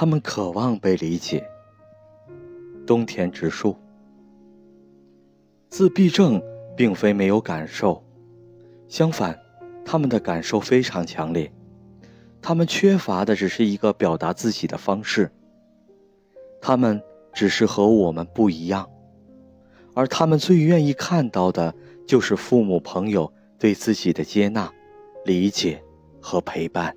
他们渴望被理解。冬田直树，自闭症并非没有感受，相反，他们的感受非常强烈。他们缺乏的只是一个表达自己的方式。他们只是和我们不一样，而他们最愿意看到的就是父母朋友对自己的接纳、理解和陪伴。